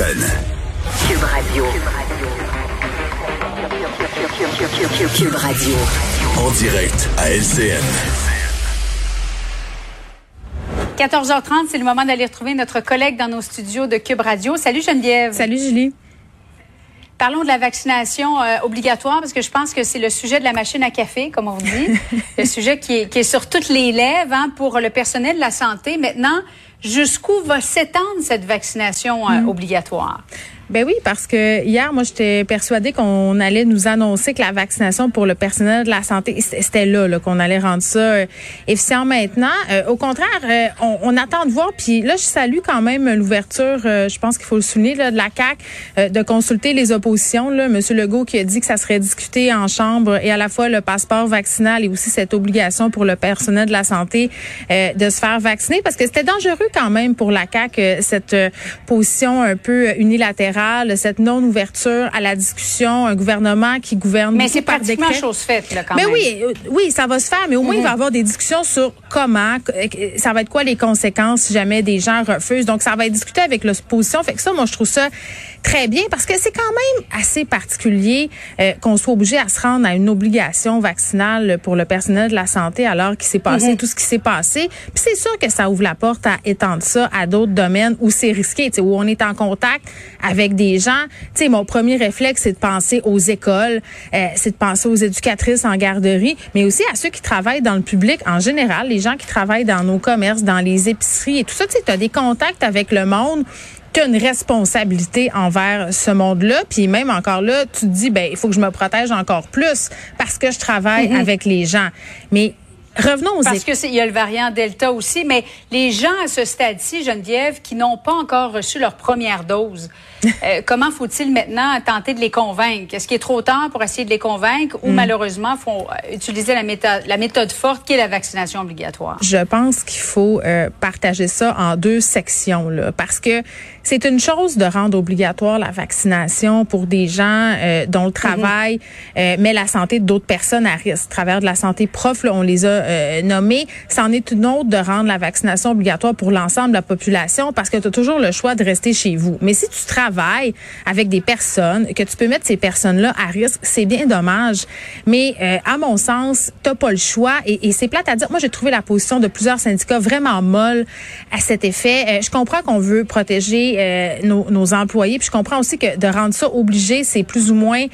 Cube Radio. Cube Radio. En direct à LCN. 14h30, c'est le moment d'aller retrouver notre collègue dans nos studios de Cube Radio. Salut Geneviève. Salut Julie. Parlons de la vaccination euh, obligatoire parce que je pense que c'est le sujet de la machine à café, comme on dit, le sujet qui est, qui est, sur toutes les lèvres hein, pour le personnel de la santé. Maintenant, jusqu'où va s'étendre cette vaccination euh, mm. obligatoire? Ben oui, parce que hier, moi, j'étais persuadée qu'on allait nous annoncer que la vaccination pour le personnel de la santé, c'était là, là qu'on allait rendre ça euh, efficient maintenant. Euh, au contraire, euh, on, on, attend de voir. Puis là, je salue quand même l'ouverture, je pense qu'il faut le souligner, là, de la CAC, de consulter les oppositions. Là. Monsieur Legault qui a dit que ça serait discuté en chambre et à la fois le passeport vaccinal et aussi cette obligation pour le personnel de la santé de se faire vacciner, parce que c'était dangereux quand même pour la CAC cette position un peu unilatérale cette non-ouverture à la discussion, un gouvernement qui gouverne. Mais c'est pratiquement chose faite, là, quand mais même. oui, euh, oui, ça va se faire, mais au moins, il va y mm-hmm. avoir des discussions sur comment, euh, ça va être quoi les conséquences si jamais des gens refusent. Donc, ça va être discuté avec l'opposition. Fait que ça, moi, je trouve ça très bien parce que c'est quand même assez particulier euh, qu'on soit obligé à se rendre à une obligation vaccinale pour le personnel de la santé alors qu'il s'est passé mm-hmm. tout ce qui s'est passé. Puis c'est sûr que ça ouvre la porte à étendre ça à d'autres domaines où c'est risqué, où on est en contact avec des gens. Tu sais, mon premier réflexe, c'est de penser aux écoles, euh, c'est de penser aux éducatrices en garderie, mais aussi à ceux qui travaillent dans le public en général, les gens qui travaillent dans nos commerces, dans les épiceries et tout ça. Tu sais, as des contacts avec le monde tu as une responsabilité envers ce monde-là. Puis même encore là, tu te dis, ben il faut que je me protège encore plus parce que je travaille mm-hmm. avec les gens. Mais Revenons aux Parce qu'il y a le variant Delta aussi, mais les gens à ce stade-ci, Geneviève, qui n'ont pas encore reçu leur première dose, euh, comment faut-il maintenant tenter de les convaincre? Est-ce qu'il est trop tard pour essayer de les convaincre ou hmm. malheureusement faut euh, utiliser la méthode, la méthode forte qui est la vaccination obligatoire? Je pense qu'il faut euh, partager ça en deux sections, là, parce que c'est une chose de rendre obligatoire la vaccination pour des gens dont le travail mm-hmm. met la santé d'autres personnes à risque. À travers de la santé prof, là, on les a euh, nommé, c'en est une autre de rendre la vaccination obligatoire pour l'ensemble de la population parce que tu as toujours le choix de rester chez vous. Mais si tu travailles avec des personnes, que tu peux mettre ces personnes-là à risque, c'est bien dommage. Mais euh, à mon sens, t'as pas le choix et, et c'est plate à dire. Moi, j'ai trouvé la position de plusieurs syndicats vraiment molle à cet effet. Euh, je comprends qu'on veut protéger nos, nos, employés, puis je comprends aussi que de rendre ça obligé, c'est plus ou moins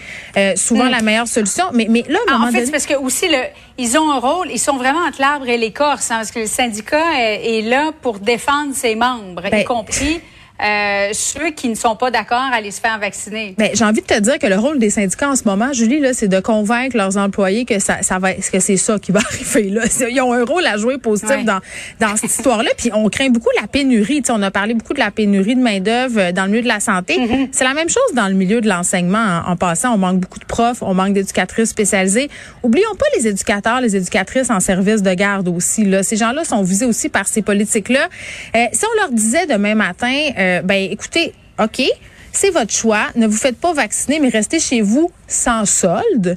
souvent mm. la meilleure solution. Mais, mais là, ah, en fait, c'est parce que aussi le, ils ont un rôle, ils sont vraiment entre l'arbre et l'écorce, hein, parce que le syndicat est, là pour défendre ses membres, y ben, compris euh, ceux qui ne sont pas d'accord à aller se faire vacciner. Ben, j'ai envie de te dire que le rôle des syndicats en ce moment, Julie, là, c'est de convaincre leurs employés que ça, ça va, que c'est ça qui va arriver. Là. Ils ont un rôle à jouer positif dans, dans cette histoire-là. Puis on craint beaucoup la pénurie. on a parlé beaucoup de la pénurie de main d'œuvre euh, dans le milieu de la santé. Mm-hmm. C'est la même chose dans le milieu de l'enseignement. En, passant, on manque beaucoup de profs, on manque d'éducatrices spécialisées. Oublions pas les éducateurs, les éducatrices en service de garde aussi. Là. Ces gens-là sont visés aussi par ces politiques-là. Euh, si on leur disait demain matin euh, ben écoutez, OK, c'est votre choix. Ne vous faites pas vacciner, mais restez chez vous sans solde.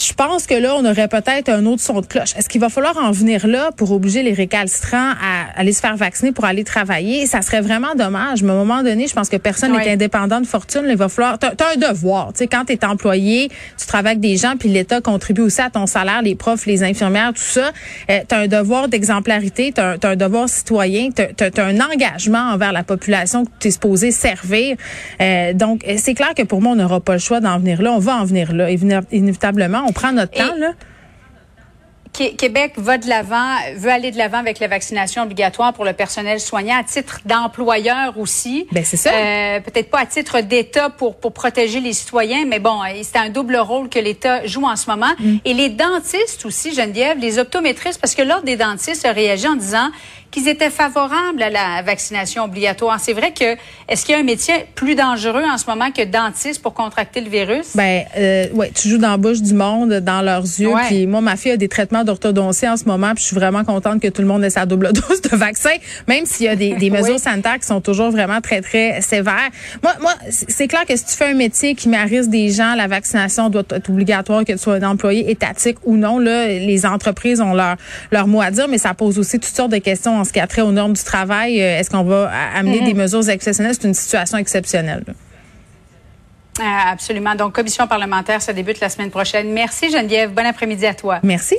Je pense que là, on aurait peut-être un autre son de cloche. Est-ce qu'il va falloir en venir là pour obliger les récalcitrants à aller se faire vacciner pour aller travailler? Ça serait vraiment dommage. Mais à un moment donné, je pense que personne n'est indépendant de fortune. Il va falloir... Tu as, un devoir. Tu sais, quand tu es employé, tu travailles avec des gens, puis l'État contribue aussi à ton salaire, les profs, les infirmières, tout ça. Euh, tu as un devoir d'exemplarité, tu as, un devoir citoyen, tu as, un engagement envers la population que tu es supposé servir. Euh, donc, c'est clair que pour moi, on n'aura pas le choix d'en venir là. On va en venir là, inévitablement on prend notre temps, là. Québec va de l'avant, veut aller de l'avant avec la vaccination obligatoire pour le personnel soignant à titre d'employeur aussi. Ben c'est ça. Euh, peut-être pas à titre d'État pour pour protéger les citoyens, mais bon, c'est un double rôle que l'État joue en ce moment. Mm. Et les dentistes aussi, Geneviève, les optométristes, parce que l'ordre des dentistes a réagi en disant qu'ils étaient favorables à la vaccination obligatoire. C'est vrai que est-ce qu'il y a un métier plus dangereux en ce moment que dentiste pour contracter le virus? Ben euh, ouais, tu joues dans la bouche du monde, dans leurs yeux. Puis moi, ma fille a des traitements d'orthodontie en ce moment, puis je suis vraiment contente que tout le monde ait sa double dose de vaccin, même s'il y a des, des mesures sanitaires qui sont toujours vraiment très très sévères. Moi, moi, c'est clair que si tu fais un métier qui met à risque des gens, la vaccination doit être obligatoire, que tu sois un employé étatique ou non. Là, les entreprises ont leur leur mot à dire, mais ça pose aussi toutes sortes de questions en ce qui a trait aux normes du travail, est-ce qu'on va amener mm-hmm. des mesures exceptionnelles? C'est une situation exceptionnelle. Absolument. Donc, commission parlementaire, ça débute la semaine prochaine. Merci Geneviève. Bon après-midi à toi. Merci.